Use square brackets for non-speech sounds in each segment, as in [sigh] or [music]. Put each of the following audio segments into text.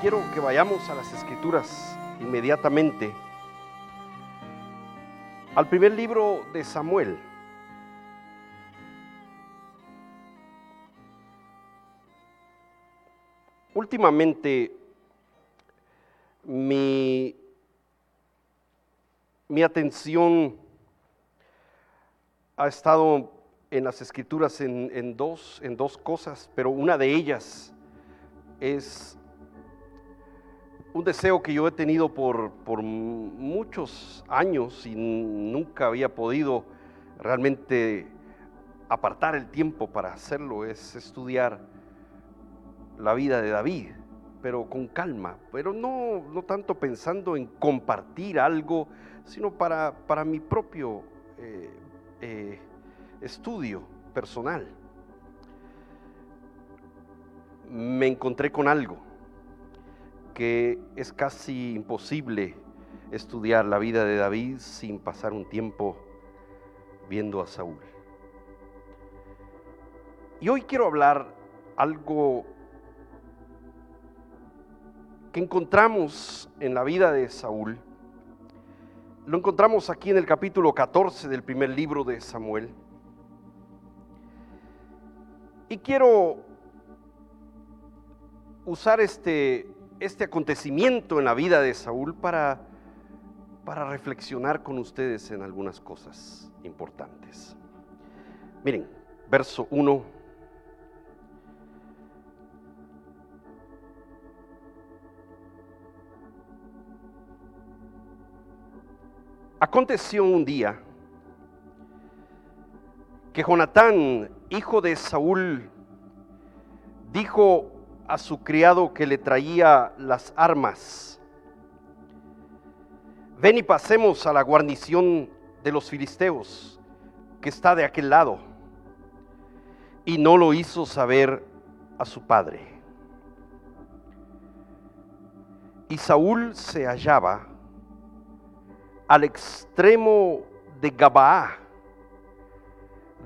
quiero que vayamos a las escrituras inmediatamente. Al primer libro de Samuel. Últimamente mi, mi atención ha estado en las escrituras en, en, dos, en dos cosas, pero una de ellas es un deseo que yo he tenido por, por muchos años y nunca había podido realmente apartar el tiempo para hacerlo, es estudiar la vida de David, pero con calma, pero no, no tanto pensando en compartir algo, sino para, para mi propio eh, eh, estudio personal. Me encontré con algo que es casi imposible estudiar la vida de David sin pasar un tiempo viendo a Saúl. Y hoy quiero hablar algo que encontramos en la vida de Saúl. Lo encontramos aquí en el capítulo 14 del primer libro de Samuel. Y quiero usar este este acontecimiento en la vida de Saúl para, para reflexionar con ustedes en algunas cosas importantes. Miren, verso 1. Aconteció un día que Jonatán, hijo de Saúl, dijo a su criado que le traía las armas. Ven y pasemos a la guarnición de los filisteos, que está de aquel lado. Y no lo hizo saber a su padre. Y Saúl se hallaba al extremo de Gabaá,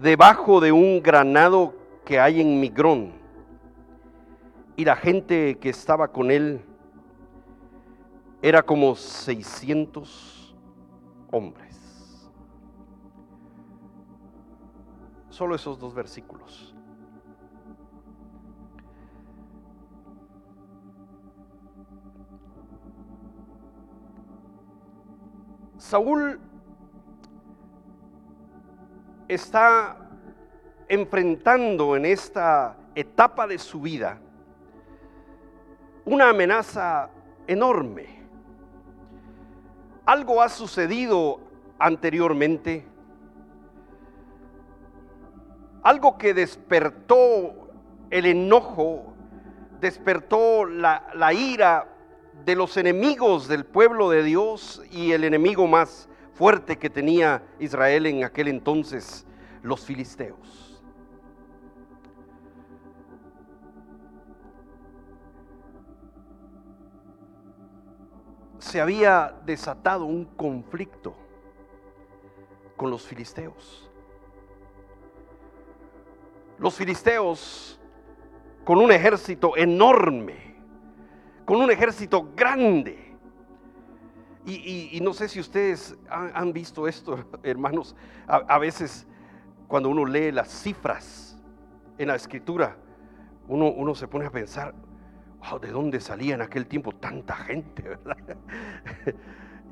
debajo de un granado que hay en Migrón y la gente que estaba con él era como 600 hombres. Solo esos dos versículos. Saúl está enfrentando en esta etapa de su vida una amenaza enorme. Algo ha sucedido anteriormente, algo que despertó el enojo, despertó la, ira de los enemigos del pueblo de Dios y el enemigo más fuerte que tenía Israel en aquel entonces, los filisteos. Se había desatado un conflicto con los filisteos. Los filisteos con un ejército enorme, con un ejército grande. Y, no sé si ustedes han, visto esto, [laughs] hermanos, a, veces cuando uno lee las cifras en la escritura, uno, se pone a pensar, ¿de dónde salía en aquel tiempo tanta gente, [laughs] verdad?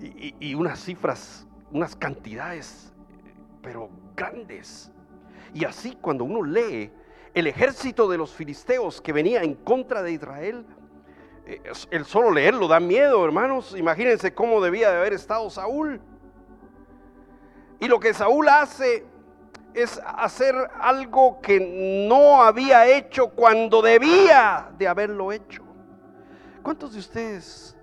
y, unas cifras, unas cantidades, pero grandes. Y así cuando uno lee el ejército de los filisteos que venía en contra de Israel, eh, el solo leerlo da miedo, hermanos. Imagínense cómo debía de haber estado Saúl. Y lo que Saúl hace es hacer algo que no había hecho cuando debía de haberlo hecho. ¿Cuántos de ustedes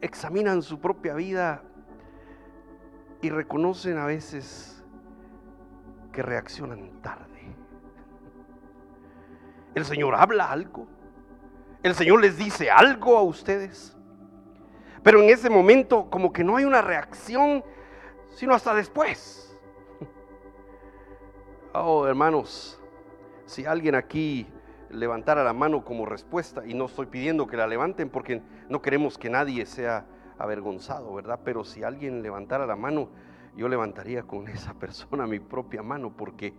examinan su propia vida y reconocen a veces que reaccionan tarde? El Señor habla algo. El Señor les dice algo a ustedes. Pero en ese momento como que no hay una reacción, sino hasta después. Oh, hermanos, si alguien aquí levantara la mano como respuesta y no estoy pidiendo que la levanten porque no queremos que nadie sea avergonzado, ¿verdad? Pero si alguien levantara la mano, yo levantaría con [laughs] esa persona mi propia mano porque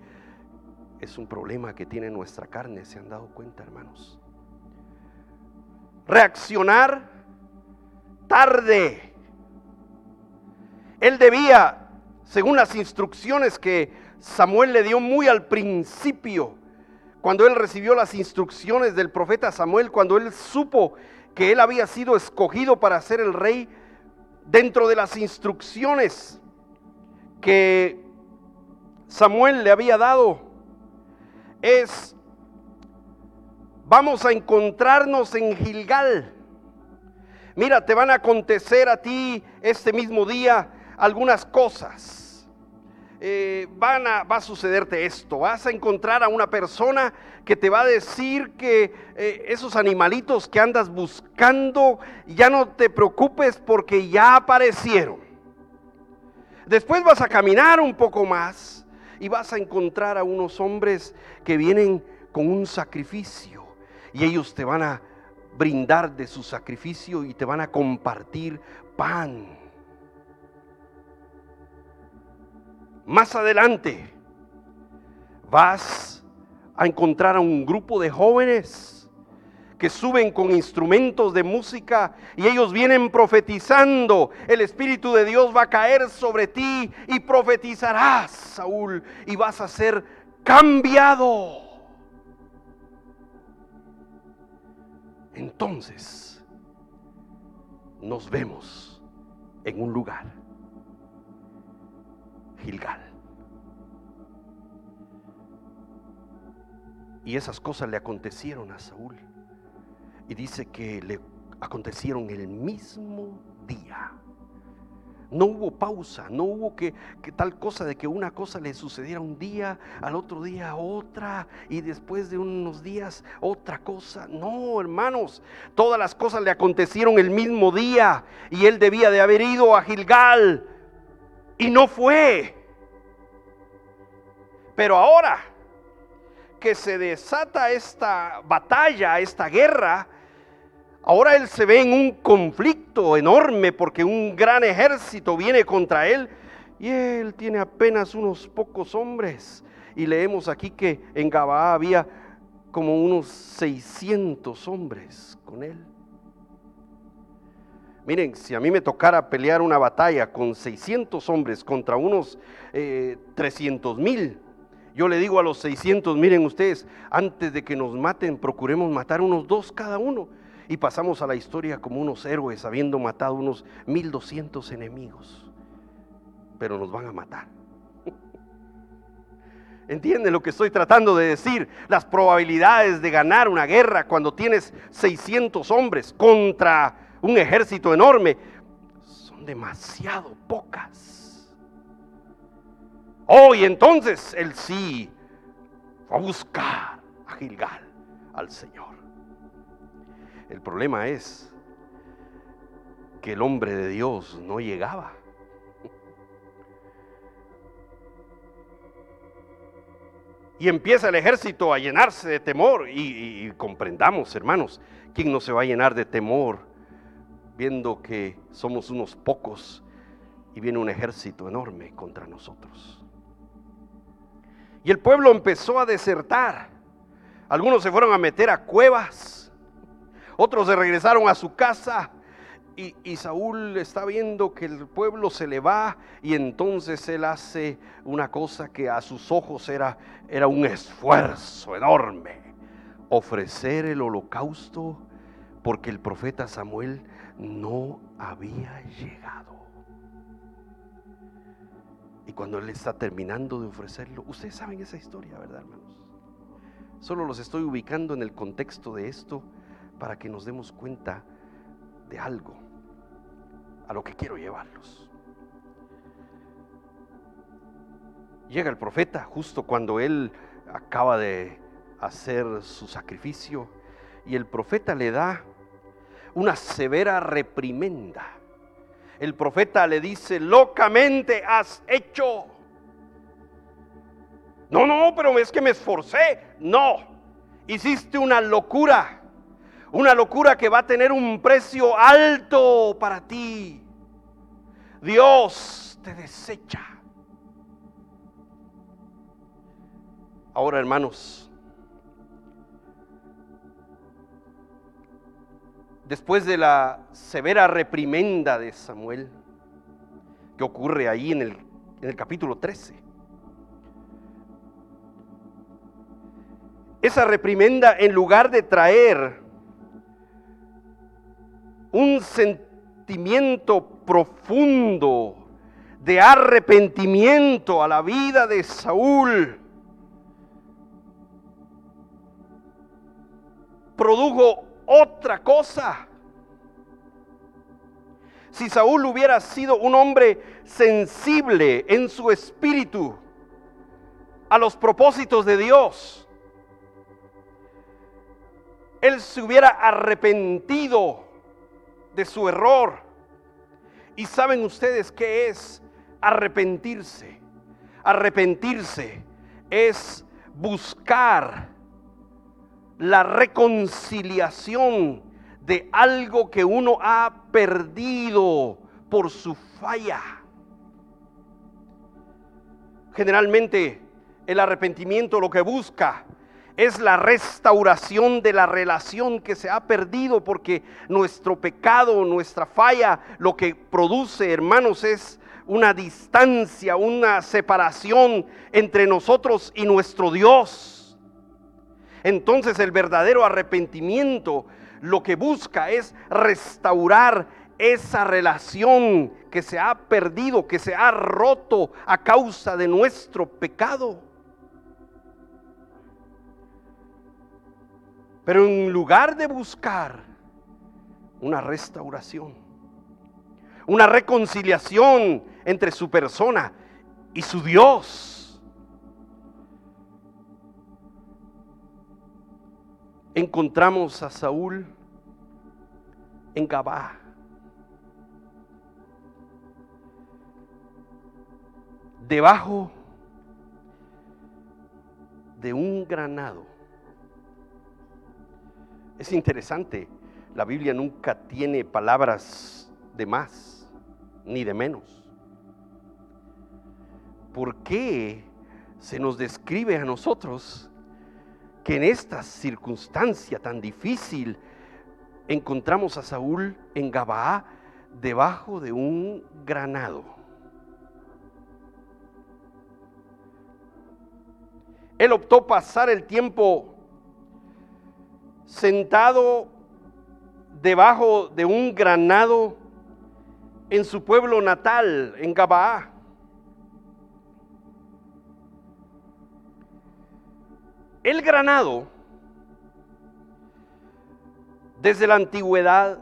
es un problema que tiene nuestra carne, ¿se han dado cuenta, hermanos? Reaccionar tarde. Él debía, según las instrucciones que Samuel le dio muy al principio, cuando él recibió las instrucciones del profeta Samuel, cuando él supo que él había sido escogido para ser el rey, dentro de las instrucciones que Samuel le había dado, es, vamos a encontrarnos en Gilgal. Mira, te van a acontecer a ti este mismo día algunas cosas eh, van a, va a sucederte esto. Vas a encontrar a una persona que te va a decir que eh, esos animalitos que andas buscando, ya no te preocupes porque ya aparecieron. Después vas a caminar un poco más y vas a encontrar a unos hombres que vienen con un sacrificio y ellos te van a brindar de su sacrificio y te van a compartir pan Más adelante vas a encontrar a un grupo de jóvenes que suben con instrumentos de música y ellos vienen profetizando. El Espíritu de Dios va a caer sobre ti y profetizarás, Saúl, y vas a ser cambiado. Entonces nos vemos en un lugar Gilgal. Y esas cosas le acontecieron a Saúl. Y dice que le acontecieron el mismo día. No hubo pausa, no hubo que, que, tal cosa de que una cosa le sucediera un día, al otro día otra, y después de unos días otra cosa. No, hermanos, todas las cosas le acontecieron el mismo día y él debía de haber ido a Gilgal y no fue. Pero ahora que se desata esta batalla, esta guerra, ahora él se ve en un conflicto enorme porque un gran ejército viene contra él y él tiene apenas unos pocos hombres. Y leemos aquí que en Gabaa había como unos 600 hombres con él. Miren, si a mí me tocara pelear una batalla con 600 hombres contra unos 300 eh, mil, yo le digo a los 600, miren ustedes, antes de que nos maten, procuremos matar unos dos cada uno. Y pasamos a la historia como unos héroes, habiendo matado unos 1200 enemigos. Pero nos van a matar. [laughs] ¿Entienden lo que estoy tratando de decir? Las probabilidades de ganar una guerra cuando tienes 600 hombres contra un ejército enorme, son demasiado pocas. Hoy entonces él sí fue a buscar a Gilgal, al Señor. El problema es que el hombre de Dios no llegaba. Y empieza el ejército a llenarse de temor. Y, comprendamos, hermanos, ¿quién no se va a llenar de temor viendo que somos unos pocos y viene un ejército enorme contra nosotros. Y el pueblo empezó a desertar. Algunos se fueron a meter a cuevas, otros se regresaron a su casa. Y, Saúl está viendo que el pueblo se le va y entonces él hace una cosa que a sus ojos era, era un esfuerzo enorme. Ofrecer el holocausto porque el profeta Samuel no había llegado. Y cuando él está terminando de ofrecerlo, ustedes saben esa historia, ¿verdad, hermanos? Solo los estoy ubicando en el contexto de esto para que nos demos cuenta de algo a lo que quiero llevarlos. Llega el profeta justo cuando él acaba de hacer su sacrificio y el profeta le da una severa reprimenda. El profeta le dice, locamente has hecho. No, no, pero es que me esforcé. No. hiciste una locura, una locura que va a tener un precio alto para ti. Dios te desecha. Ahora, hermanos, después de la severa reprimenda de Samuel, que ocurre ahí en el, en el capítulo 13, esa reprimenda en lugar de traer un sentimiento profundo de arrepentimiento a la vida de Saúl, produjo otra cosa. Si Saúl hubiera sido un hombre sensible en su espíritu a los propósitos de Dios, él se hubiera arrepentido de su error. Y saben ustedes qué es arrepentirse. Arrepentirse es buscar la reconciliación de algo que uno ha perdido por su falla. Generalmente el arrepentimiento lo que busca es la restauración de la relación que se ha perdido porque nuestro pecado, nuestra falla, lo que produce, hermanos, es una distancia, una separación entre nosotros y nuestro Dios. Entonces el verdadero arrepentimiento lo que busca es restaurar esa relación que se ha perdido, que se ha roto a causa de nuestro pecado. Pero en lugar de buscar una restauración, una reconciliación entre su persona y su Dios, encontramos a Saúl en Gabá. Debajo de un granado es interesante, la Biblia nunca tiene palabras de más ni de menos. ¿Por qué se nos describe a nosotros que en esta circunstancia tan difícil encontramos a Saúl en Gabaa debajo de un granado? Él optó pasar el tiempo sentado debajo de un granado en su pueblo natal, en Gabaa. El granado, desde la antigüedad,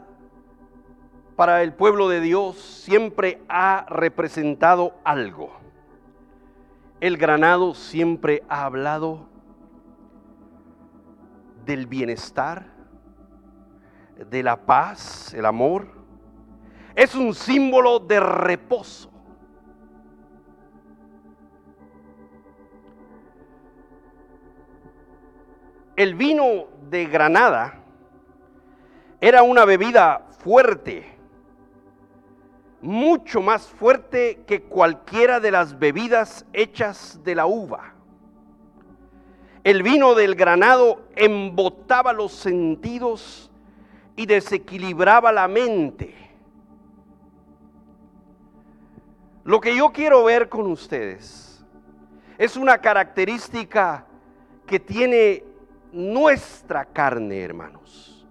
para el pueblo de Dios siempre ha representado algo. El granado siempre ha hablado del bienestar, de la paz, el amor. Es un símbolo de reposo. El vino de Granada era una bebida fuerte, mucho más fuerte que cualquiera de las bebidas hechas de la uva. El vino del granado embotaba los sentidos y desequilibraba la mente. Lo que yo quiero ver con ustedes es una característica que tiene nuestra carne, hermanos.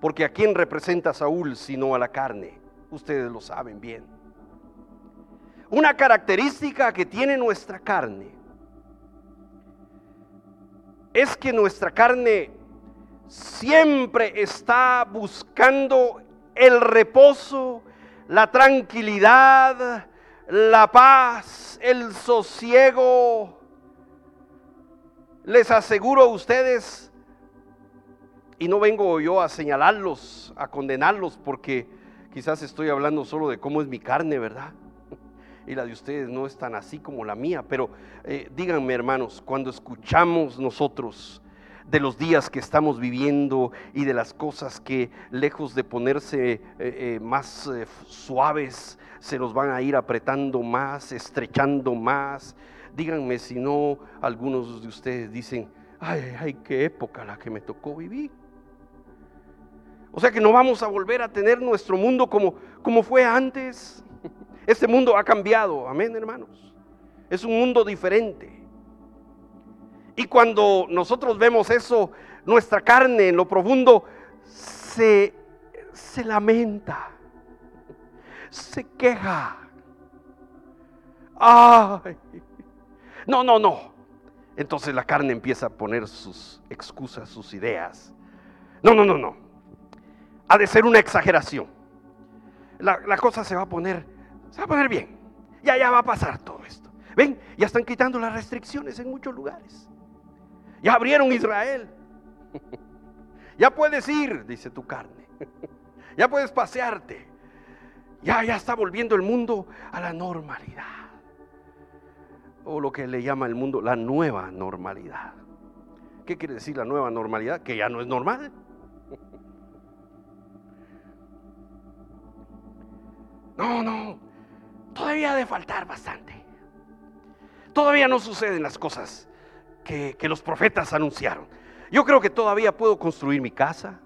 Porque a quién representa Saúl sino a la carne. Ustedes lo saben bien. Una característica que tiene nuestra carne es que nuestra carne siempre está buscando el reposo, la tranquilidad, la paz, el sosiego. Les aseguro a ustedes, y no vengo yo a señalarlos, a condenarlos, porque quizás estoy hablando solo de cómo es mi carne, ¿verdad? [laughs] y la de ustedes no es tan así como la mía, pero eh, díganme hermanos, cuando escuchamos nosotros de los días que estamos viviendo y de las cosas que lejos de ponerse eh, eh, más suaves, se nos van a ir apretando más, estrechando más. Díganme si no, algunos de ustedes dicen, ay, ay, qué época la que me tocó vivir. O sea que no vamos a volver a tener nuestro mundo como, como fue antes. [laughs] Este mundo ha cambiado, amén hermanos. Es un mundo diferente. Y cuando nosotros vemos eso, nuestra carne en lo profundo se, se lamenta, se queja. Ay, no, no, no. Entonces la carne empieza a poner sus excusas, sus ideas. No, no, no, no. Ha de ser una exageración. La, la cosa se va a poner, se va a poner bien. Ya, ya va a pasar todo esto. Ven, ya están quitando las restricciones en muchos lugares. Ya abrieron Israel. [laughs] Ya puedes ir, dice tu carne. [laughs] Ya puedes pasearte. Ya, ya está volviendo el mundo a la normalidad. O lo que le llama el mundo la nueva normalidad. ¿Qué quiere decir la nueva normalidad? Que ya no es normal. [laughs] No, no. Todavía ha de faltar bastante. Todavía no suceden las cosas que, los profetas anunciaron. Yo creo que todavía puedo construir mi casa.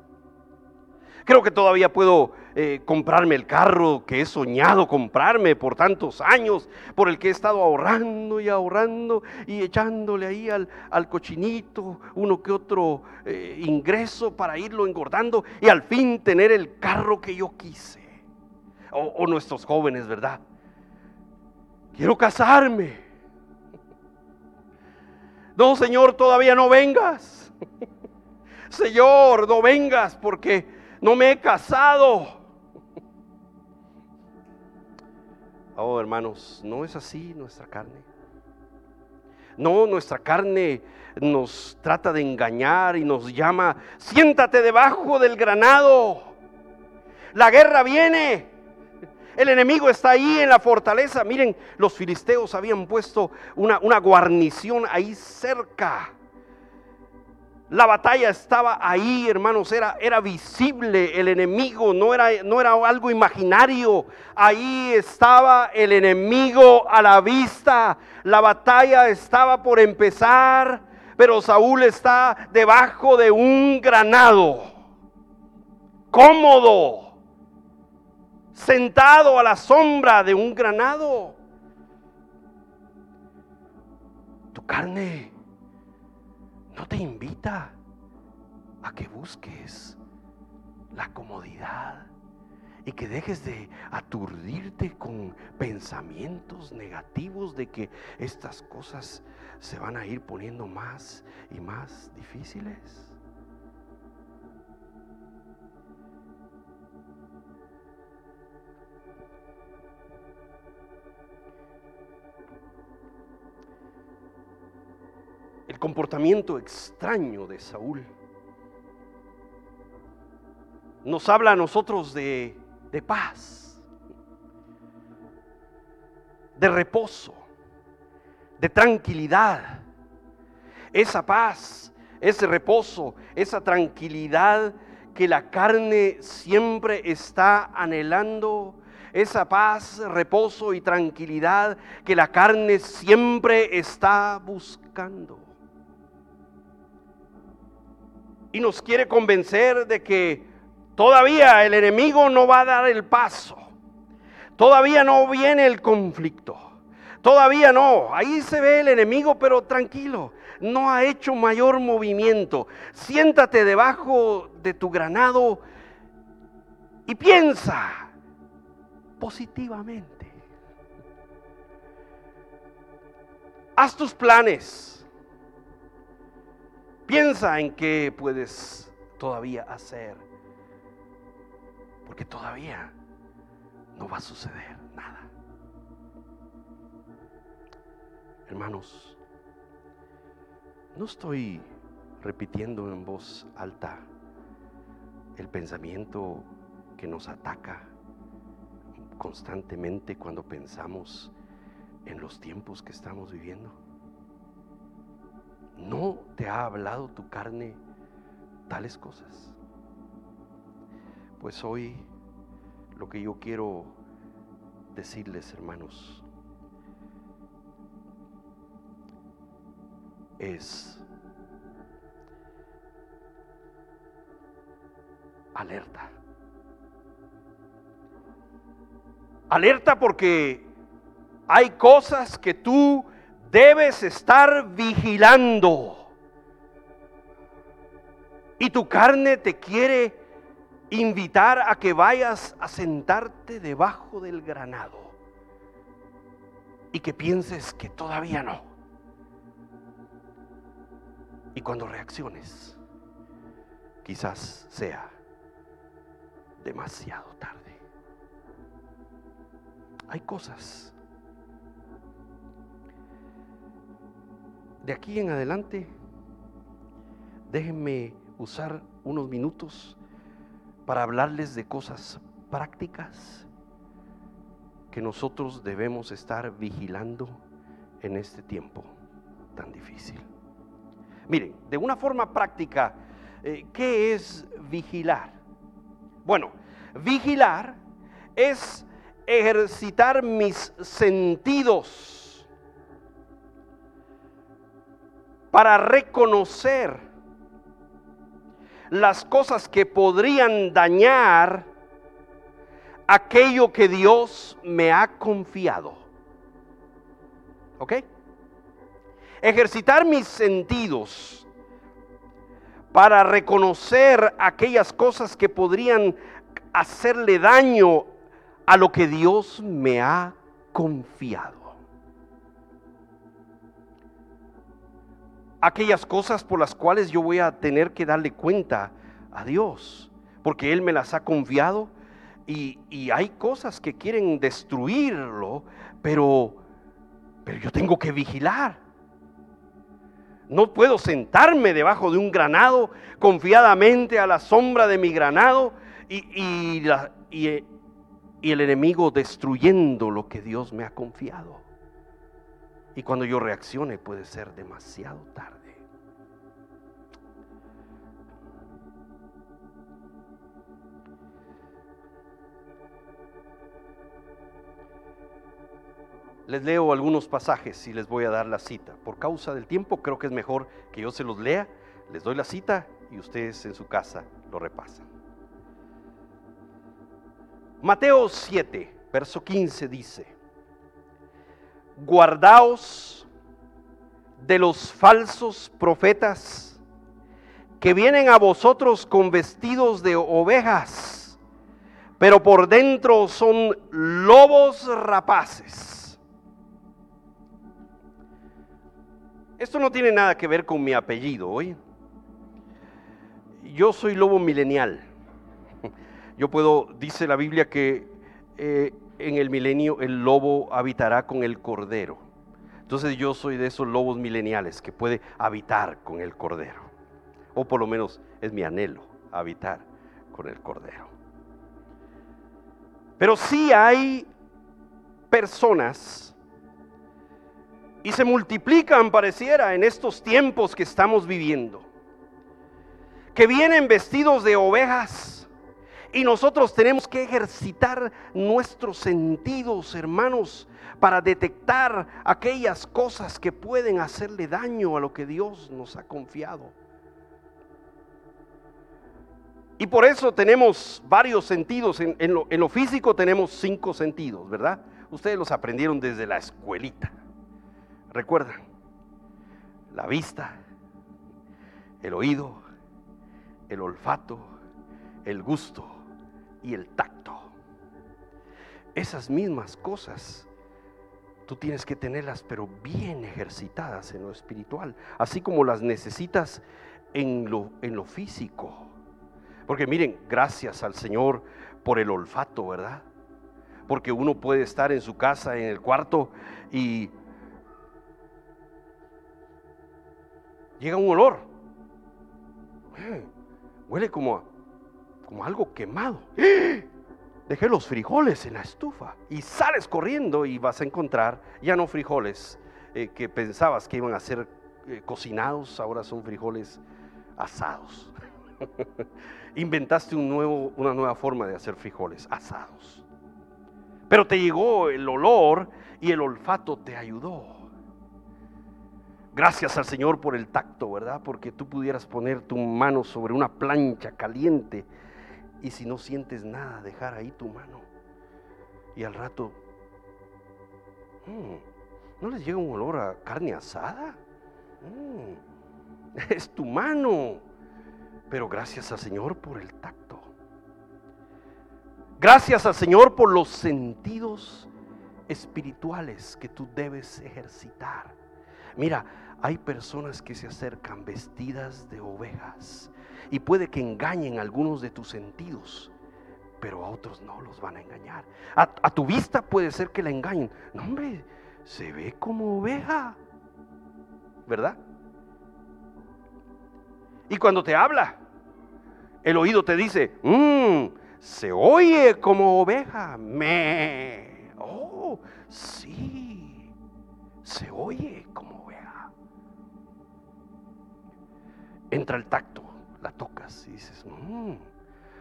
Creo que todavía puedo eh, comprarme el carro que he soñado comprarme por tantos años, por el que he estado ahorrando y ahorrando y echándole ahí al, cochinito uno que otro eh, ingreso para irlo engordando y al fin tener el carro que yo quise. o nuestros jóvenes, ¿verdad? Quiero casarme. No, Señor, todavía no vengas. [laughs] Señor, no vengas porque no me he casado. Oh, hermanos, no es así nuestra carne. No, nuestra carne nos trata de engañar y nos llama, siéntate debajo del granado. La guerra viene. El enemigo está ahí en la fortaleza. Miren, los filisteos habían puesto una, una guarnición ahí cerca. La batalla estaba ahí, hermanos, era, era visible el enemigo, no era, no era algo imaginario. Ahí estaba el enemigo a la vista. La batalla estaba por empezar, pero Saúl está debajo de un granado, cómodo sentado a la sombra de un granado. Tu carne no te invita a que busques la comodidad y que dejes de aturdirte con pensamientos negativos de que estas cosas se van a ir poniendo más y más difíciles. Comportamiento extraño de Saúl. Nos habla a nosotros de, de paz, de reposo, de tranquilidad. Esa paz, ese reposo, esa tranquilidad que la carne siempre está anhelando, esa paz, reposo y tranquilidad que la carne siempre está buscando. Y nos quiere convencer de que todavía el enemigo no va a dar el paso. Todavía no viene el conflicto. Todavía no. Ahí se ve el enemigo, pero tranquilo. No ha hecho mayor movimiento. Siéntate debajo de tu granado y piensa positivamente. Haz tus planes Piensa en qué puedes todavía hacer. Porque todavía no va a suceder nada. Hermanos, no estoy repitiendo en voz alta el pensamiento que nos ataca constantemente cuando pensamos en los tiempos que estamos viviendo. ¿No te ha hablado tu carne tales cosas? Pues hoy lo que yo quiero decirles, hermanos, es alerta. Alerta porque hay cosas que tú debes estar vigilando. Y tu carne te quiere invitar a que vayas a sentarte debajo del granado y que pienses que todavía no. Y cuando reacciones, quizás sea demasiado tarde. Hay cosas. De aquí en adelante, déjenme usar unos minutos para hablarles de cosas prácticas que nosotros debemos estar vigilando en este tiempo tan difícil. Miren, de una forma práctica, eh, ¿qué es vigilar? Bueno, vigilar es ejercitar mis sentidos para reconocer las cosas que podrían dañar aquello que Dios me ha confiado. ¿Ok? Ejercitar mis sentidos para reconocer aquellas cosas que podrían hacerle daño a lo que Dios me ha confiado. Aquellas cosas por las cuales yo voy a tener que darle cuenta a Dios, porque Él me las ha confiado y, hay cosas que quieren destruirlo, pero, pero yo tengo que vigilar. No puedo sentarme debajo de un granado confiadamente a la sombra de mi granado y, y, y el enemigo destruyendo lo que Dios me ha confiado. Y cuando yo reaccione puede ser demasiado tarde. Les leo algunos pasajes y les voy a dar la cita. Por causa del tiempo creo que es mejor que yo se los lea, les doy la cita y ustedes en su casa lo repasan. Mateo 7, verso 15 dice, guardaos de los falsos profetas que vienen a vosotros con vestidos de ovejas, pero por dentro son lobos rapaces. Esto no tiene nada que ver con mi apellido, hoy. Yo soy lobo milenial. Yo puedo, dice la Biblia que eh, en el milenio el lobo habitará con el cordero. Entonces yo soy de esos lobos mileniales que puede habitar con el cordero. O por lo menos es mi anhelo, habitar con el cordero. Pero sí hay personas y se multiplican, pareciera, en estos tiempos que estamos viviendo, que vienen vestidos de ovejas y nosotros tenemos que ejercitar nuestros sentidos, hermanos, para detectar aquellas cosas que pueden hacerle daño a lo que Dios nos ha confiado. Y por eso tenemos varios sentidos. En, lo, lo, físico tenemos cinco sentidos, ¿verdad? Ustedes los aprendieron desde la escuelita. Recuerdan, la vista, el oído, el olfato, el gusto y el tacto. Esas mismas cosas tú tienes que tenerlas, pero bien ejercitadas en lo espiritual, así como las necesitas en lo, en lo físico. Porque miren, gracias al Señor por el olfato, ¿verdad? Porque uno puede estar en su casa, en el cuarto, y llega un olor. Eh, huele como como algo quemado. Dejé los frijoles en la estufa y sales corriendo y vas a encontrar ya no frijoles eh, que pensabas que iban a ser eh, cocinados, ahora son frijoles asados. [laughs] Inventaste una nueva forma de hacer frijoles asados. Pero te llegó el olor y el olfato te ayudó. Gracias al Señor por el tacto, ¿verdad? Porque tú pudieras poner tu mano sobre una plancha caliente y si no sientes nada, dejar ahí tu mano. Y al rato, mm, ¿no les llega un olor a carne asada? Mm, [laughs] es tu mano. Pero gracias al Señor por el tacto. Gracias al Señor por los sentidos espirituales que tú debes ejercitar. Mira, hay personas que se acercan vestidas de ovejas y puede que engañen algunos de tus sentidos, pero a otros no los van a engañar. A, tu vista puede ser que la engañen. No, hombre, se ve como oveja, ¿verdad? Y cuando te habla, el oído te dice, mmm, se oye como oveja. Me. Oh, sí, se oye como oveja. Entra el tacto, la tocas y dices, mmm,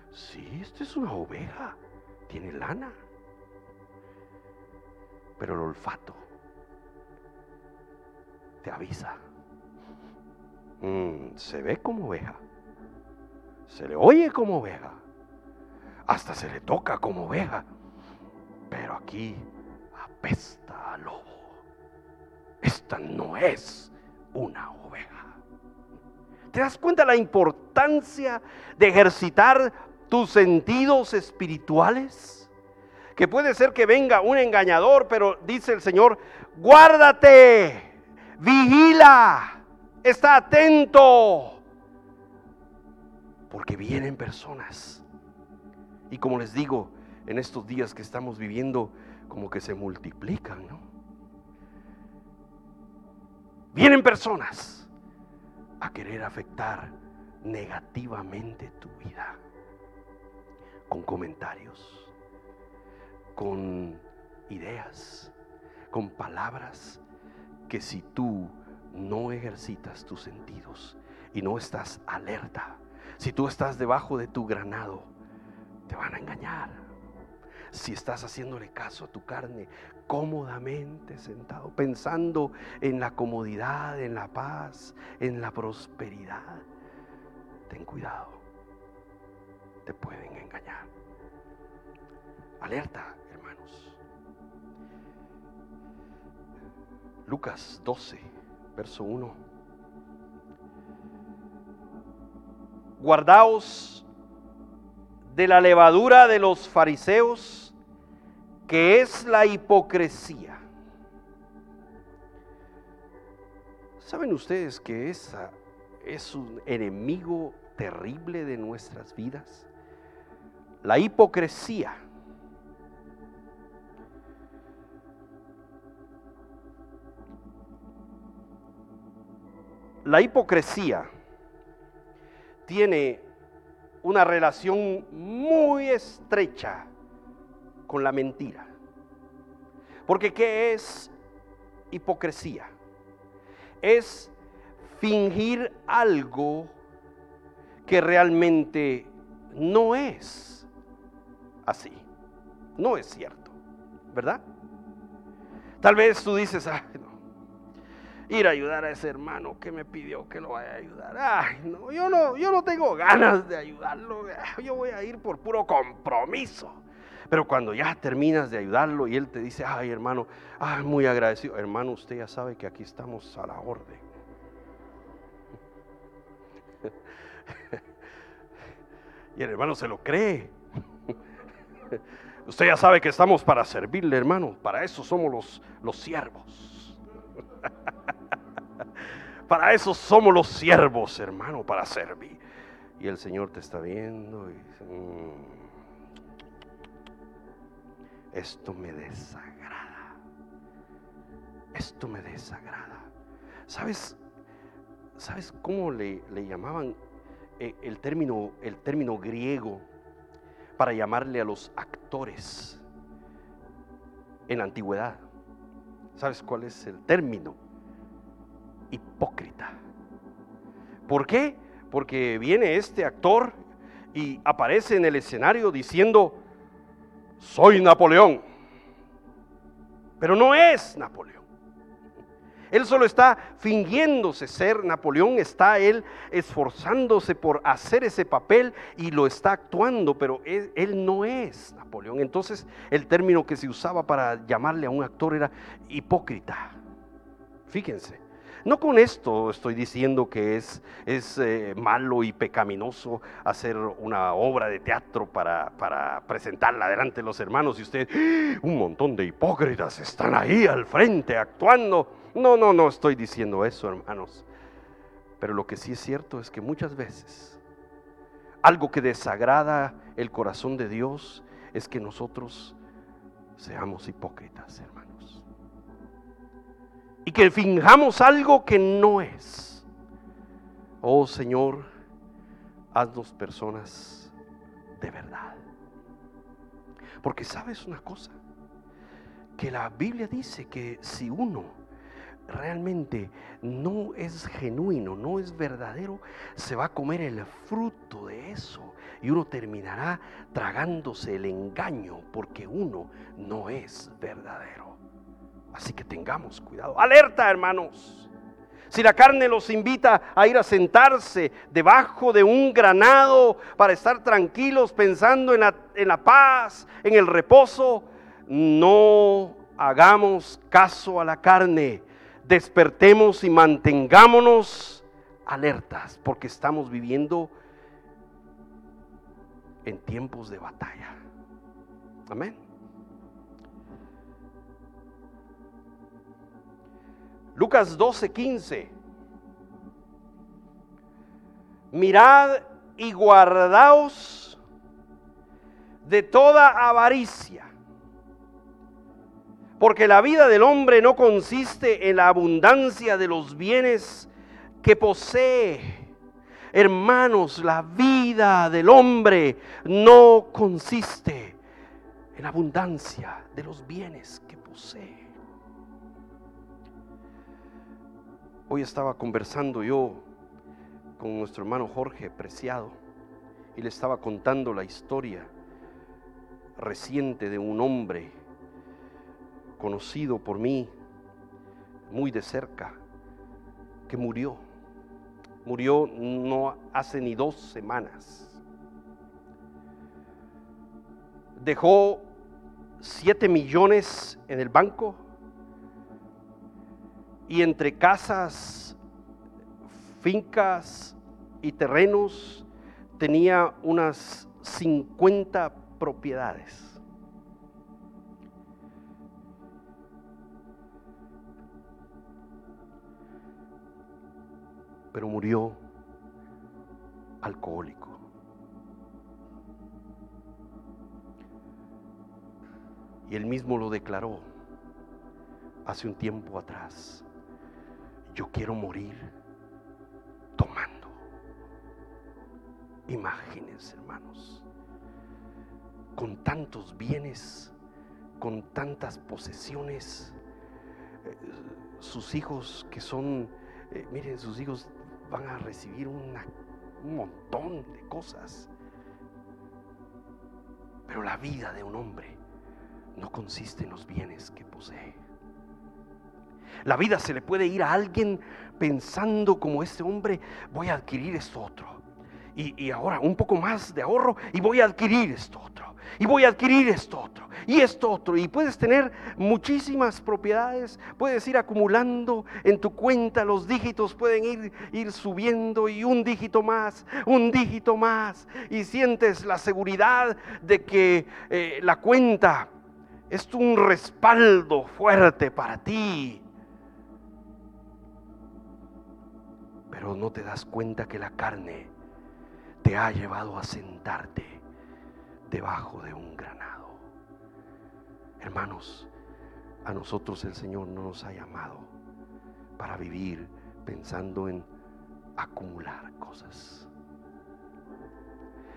sí, esto es una oveja, tiene lana. Pero el olfato te avisa. Mm, se ve como oveja. Se le oye como oveja. Hasta se le toca como oveja. Pero aquí apesta a lobo. Esta no es una oveja. ¿Te das cuenta la importancia de ejercitar tus sentidos espirituales? Que puede ser que venga un engañador, pero dice el Señor, guárdate, vigila está atento, porque vienen personas. Y como les digo, en estos días que estamos viviendo, como que se multiplican, ¿no? Vienen personas a querer afectar negativamente tu vida, con comentarios, con ideas, con palabras que si tú no ejercitas tus sentidos y no estás alerta, si tú estás debajo de tu granado, te van a engañar. Si estás haciéndole caso a tu carne cómodamente sentado, pensando en la comodidad, en la paz, en la prosperidad, ten cuidado. Te pueden engañar. Alerta, hermanos. Lucas 12 verso 1. Guardaos de la levadura de los fariseos, que es la hipocresía. ¿Saben ustedes que esa es un enemigo terrible de nuestras vidas? La hipocresía. La hipocresía tiene una relación muy estrecha con la mentira. Porque ¿qué es hipocresía? Es fingir algo que realmente no es así. No es cierto, ¿verdad? Tal vez tú dices, ah, ir a ayudar a ese hermano que me pidió que lo vaya a ayudar. Ay, no, yo no, yo no tengo ganas de ayudarlo. Yo voy a ir por puro compromiso. Pero cuando ya terminas de ayudarlo y él te dice, ay hermano, ay, muy agradecido. Hermano, usted ya sabe que aquí estamos a la orden. [laughs] y el hermano se lo cree. [laughs] Usted ya sabe que estamos para servirle, hermano. Para eso somos los, los siervos. [laughs] Para eso somos los siervos, hermano, para servir. Y el Señor te está viendo y dice, mm, esto me desagrada. Esto me desagrada. ¿Sabes? ¿Sabes cómo le, llamaban eh, el, término, el término griego para llamarle a los actores en la antigüedad? ¿Sabes cuál es el término? hipócrita. ¿Por qué? Porque viene este actor y aparece en el escenario diciendo, soy Napoleón. Pero no es Napoleón. Él solo está fingiéndose ser Napoleón, está él esforzándose por hacer ese papel y lo está actuando, pero él, no es Napoleón. Entonces el término que se usaba para llamarle a un actor era hipócrita. Fíjense. No con esto estoy diciendo que es, es eh, malo y pecaminoso hacer una obra de teatro para, para presentarla delante de los hermanos y usted, ¡Ah! un montón de hipócritas están ahí al frente actuando. No, no, no estoy diciendo eso, hermanos. Pero lo que sí es cierto es que muchas veces algo que desagrada el corazón de Dios es que nosotros seamos hipócritas, hermanos y que finjamos algo que no es. Oh Señor, haznos personas de verdad. Porque sabes una cosa, que la Biblia dice que si uno realmente no es genuino, no es verdadero, se va a comer el fruto de eso y uno terminará tragándose el engaño porque uno no es verdadero. Así que tengamos cuidado. Alerta, hermanos. Si la carne los invita a ir a sentarse debajo de un granado para estar tranquilos pensando en la, en la paz, en el reposo, no hagamos caso a la carne. Despertemos y mantengámonos alertas porque estamos viviendo en tiempos de batalla. Amén. Lucas 12, 15. Mirad y guardaos de toda avaricia, porque la vida del hombre no consiste en la abundancia de los bienes que posee. Hermanos, la vida del hombre no consiste en la abundancia de los bienes que posee. Hoy estaba conversando yo con nuestro hermano Jorge Preciado y le estaba contando la historia reciente de un hombre conocido por mí muy de cerca que murió. Murió no hace ni dos semanas. Dejó siete millones en el banco y entre casas, fincas y terrenos tenía unas 50 propiedades. Pero murió alcohólico. Y él mismo lo declaró hace un tiempo atrás yo quiero morir tomando. Imagínense, hermanos, con tantos bienes, con tantas posesiones, eh, sus hijos que son, eh, miren, sus hijos van a recibir un montón de cosas. Pero la vida de un hombre no consiste en los bienes que posee. La vida se le puede ir a alguien pensando como este hombre, voy a adquirir esto otro. Y, ahora un poco más de ahorro y voy a adquirir esto otro. Y voy a adquirir esto otro. Y esto otro. Y puedes tener muchísimas propiedades. Puedes ir acumulando en tu cuenta. Los dígitos pueden ir, ir subiendo y un dígito más, un dígito más. Y sientes la seguridad de que eh, la cuenta es un respaldo fuerte para ti pero no te das cuenta que la carne te ha llevado a sentarte debajo de un granado. Hermanos, a nosotros el Señor no nos ha llamado para vivir pensando en acumular cosas.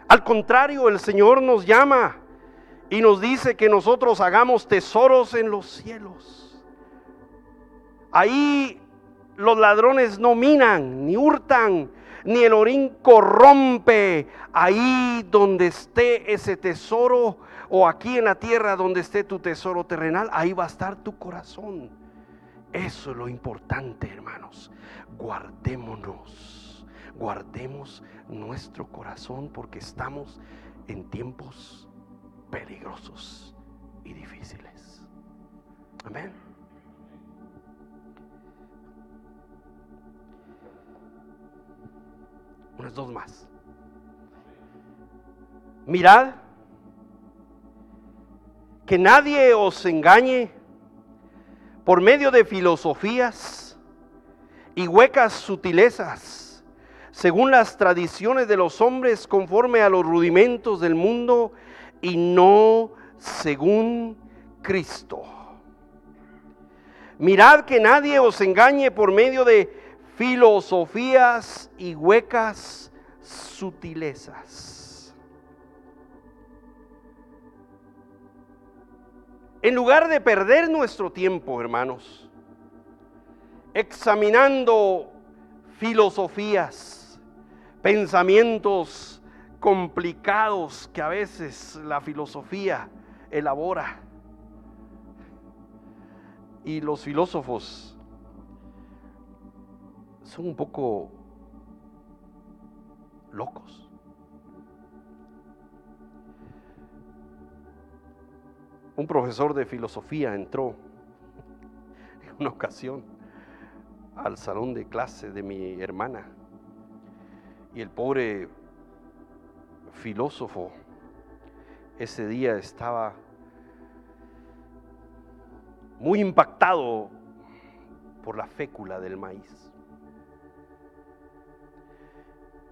Al contrario, el Señor nos llama y nos dice que nosotros hagamos tesoros en los cielos. Ahí los ladrones no minan, ni hurtan, ni el orín corrompe. Ahí donde esté ese tesoro, o aquí en la tierra donde esté tu tesoro terrenal, ahí va a estar tu corazón. Eso es lo importante, hermanos. Guardémonos, guardemos nuestro corazón porque estamos en tiempos peligrosos y difíciles. Amén. Unas dos más. Mirad que nadie os engañe por medio de filosofías y huecas sutilezas, según las tradiciones de los hombres, conforme a los rudimentos del mundo y no según Cristo. Mirad que nadie os engañe por medio de filosofías y huecas sutilezas. En lugar de perder nuestro tiempo, hermanos, examinando filosofías, pensamientos complicados que a veces la filosofía elabora. Y los filósofos son un poco locos. Un profesor de filosofía entró en una ocasión al salón de clase de mi hermana y el pobre filósofo ese día estaba muy impactado por la fécula del maíz.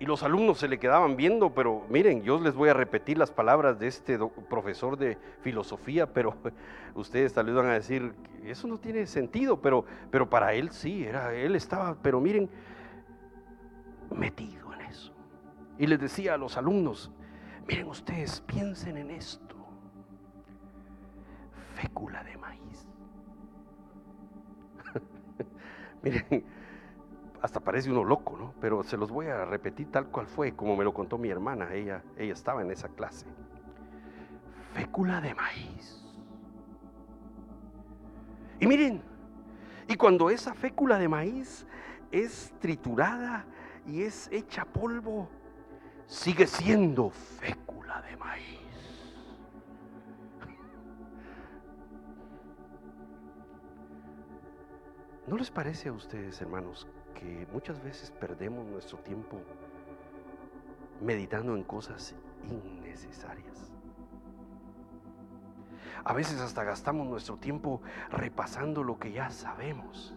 Y los alumnos se le quedaban viendo, pero miren, yo les voy a repetir las palabras de este profesor de filosofía, pero [laughs] ustedes tal vez van a decir, eso no tiene sentido, pero, pero para él sí, era, él estaba, pero miren, metido en eso. Y les decía a los alumnos, miren ustedes, piensen en esto, fécula de maíz. [laughs] miren, hasta parece uno loco, ¿no? Pero se los voy a repetir tal cual fue, como me lo contó mi hermana, ella, ella estaba en esa clase. Fécula de maíz. Y miren, y cuando esa fécula de maíz es triturada y es hecha polvo, sigue siendo fécula de maíz. [laughs] ¿No les parece a ustedes, hermanos, que muchas veces perdemos nuestro tiempo meditando en cosas innecesarias. A veces hasta gastamos nuestro tiempo repasando lo que ya sabemos.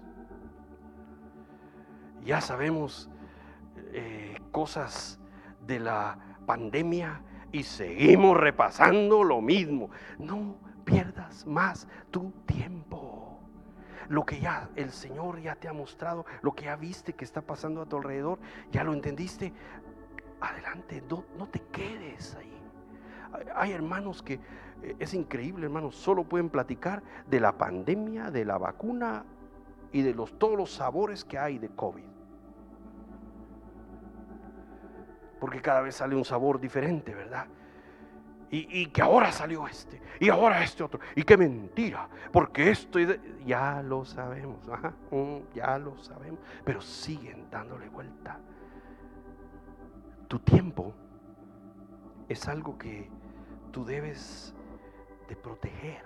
Ya sabemos eh, cosas de la pandemia y seguimos repasando lo mismo. No pierdas más tu tiempo lo que ya el Señor ya te ha mostrado, lo que ya viste que está pasando a tu alrededor, ya lo entendiste, adelante, no, te quedes ahí. Hay hermanos que eh, es increíble, hermanos, solo pueden platicar de la pandemia, de la vacuna y de los, todos los sabores que hay de COVID. Porque cada vez sale un sabor diferente, ¿verdad? Y, que ahora salió este, y ahora este otro, y qué mentira, porque esto ya lo sabemos, mm, ya lo sabemos, pero siguen dándole vuelta. Tu tiempo es algo que tú debes de proteger.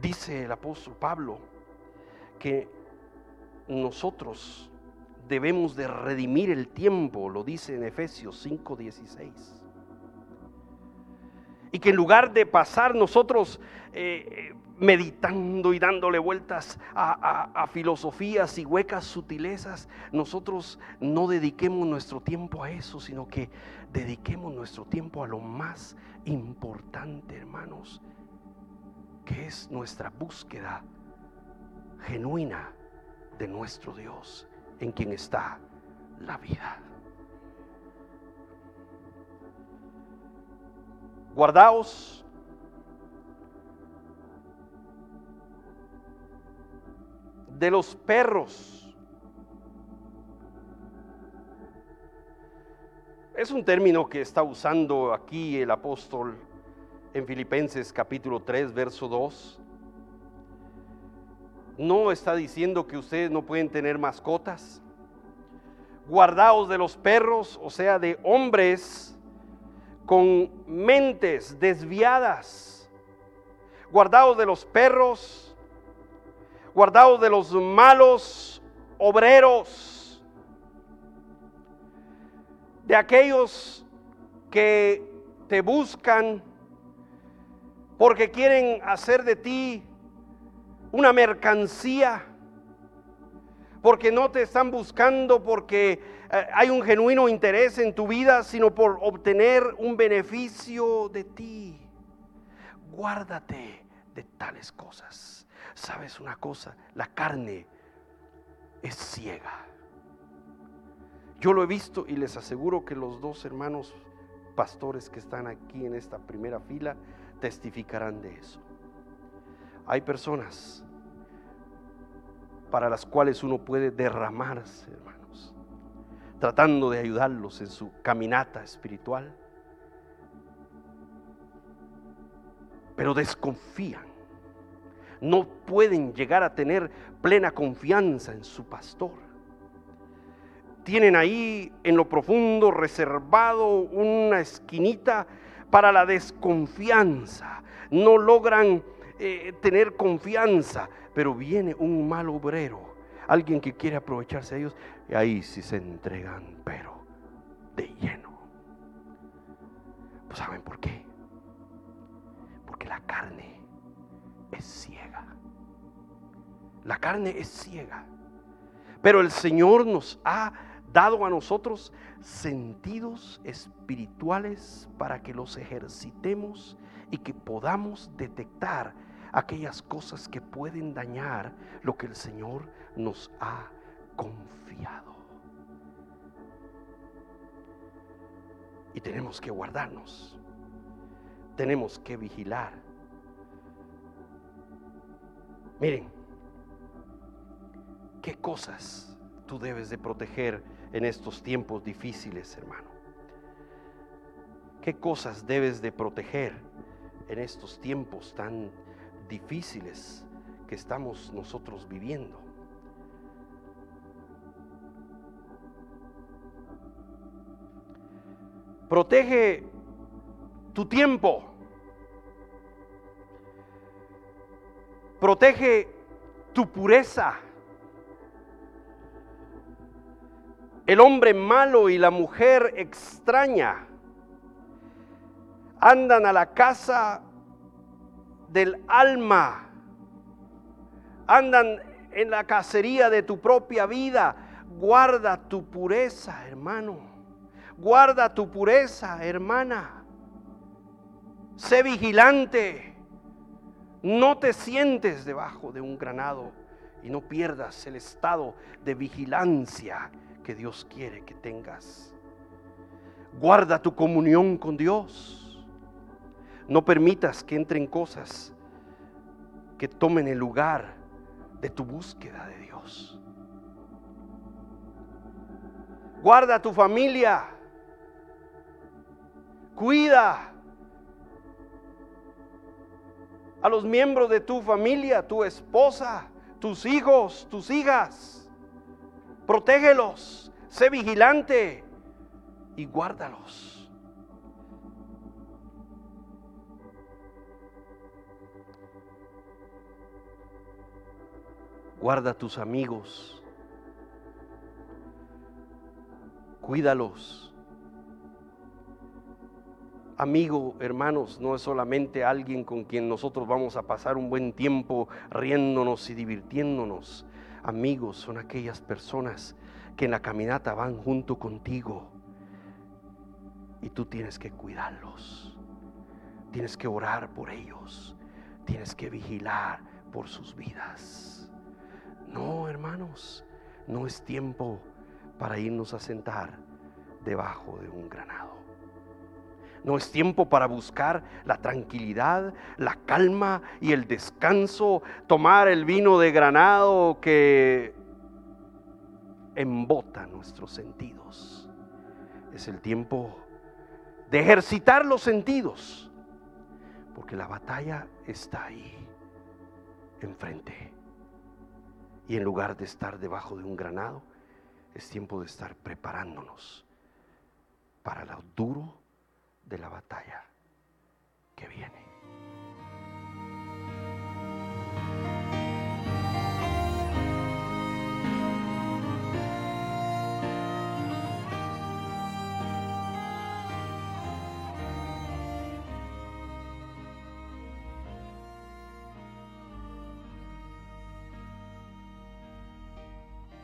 Dice el apóstol Pablo que nosotros debemos de redimir el tiempo, lo dice en Efesios 5:16 y que en lugar de pasar nosotros eh, meditando y dándole vueltas a, filosofías y huecas sutilezas, nosotros no dediquemos nuestro tiempo a eso, sino que dediquemos nuestro tiempo a lo más importante, hermanos, que es nuestra búsqueda genuina de nuestro Dios, en quien está la vida. Guardaos de los perros. Es un término que está usando aquí el apóstol en Filipenses capítulo 3, verso 2. No está diciendo que ustedes no pueden tener mascotas. Guardaos de los perros, o sea, de hombres con mentes desviadas. Guardaos de los perros, guardaos de los malos obreros, de aquellos que te buscan porque quieren hacer de ti una mercancía, porque no te están buscando porque hay un genuino interés en tu vida, sino por obtener un beneficio de ti. Guárdate de tales cosas. ¿Sabes una cosa? La carne es ciega. Yo lo he visto y les aseguro que los dos hermanos pastores que están aquí en esta primera fila testificarán de eso. Hay personas para las cuales uno puede derramarse, hermanos, tratando de ayudarlos en su caminata espiritual, pero desconfían. No pueden llegar a tener plena confianza en su pastor. Tienen ahí en lo profundo reservado una esquinita para la desconfianza. No logran eh, tener confianza, pero viene un mal obrero, alguien que quiere aprovecharse de ellos, y ahí sí se entregan, pero de lleno. Pues ¿saben por qué? Porque la carne es ciega. La carne es ciega. Pero el Señor nos ha dado a nosotros sentidos espirituales para que los ejercitemos y que podamos detectar aquellas cosas que pueden dañar lo que el Señor nos ha confiado. Y tenemos que guardarnos, tenemos que vigilar. Miren, ¿qué cosas tú debes de proteger en estos tiempos difíciles, hermano? ¿Qué cosas debes de proteger en estos tiempos tan difíciles que estamos nosotros viviendo. Protege tu tiempo. Protege tu pureza. El hombre malo y la mujer extraña andan a la casa del alma, andan en la cacería de tu propia vida. Guarda tu pureza, hermano. Guarda tu pureza, hermana. Sé vigilante. No te sientes debajo de un granado y no pierdas el estado de vigilancia que Dios quiere que tengas. Guarda tu comunión con Dios. No permitas que entren cosas que tomen el lugar de tu búsqueda de Dios. Guarda tu familia. Cuida a los miembros de tu familia, tu esposa, tus hijos, tus hijas. Protégelos, sé vigilante y guárdalos. Guarda a tus amigos. Cuídalos. Amigo, hermanos, no es solamente alguien con quien nosotros vamos a pasar un buen tiempo riéndonos y divirtiéndonos. Amigos son aquellas personas que en la caminata van junto contigo y tú tienes que cuidarlos. Tienes que orar por ellos. Tienes que vigilar por sus vidas. No, hermanos, no es tiempo para irnos a sentar debajo de un granado. No es tiempo para buscar la tranquilidad, la calma y el descanso, tomar el vino de granado que embota nuestros sentidos. Es el tiempo de ejercitar los sentidos, porque la batalla está ahí, enfrente. Y en lugar de estar debajo de un granado, es tiempo de estar preparándonos para lo duro de la batalla que viene.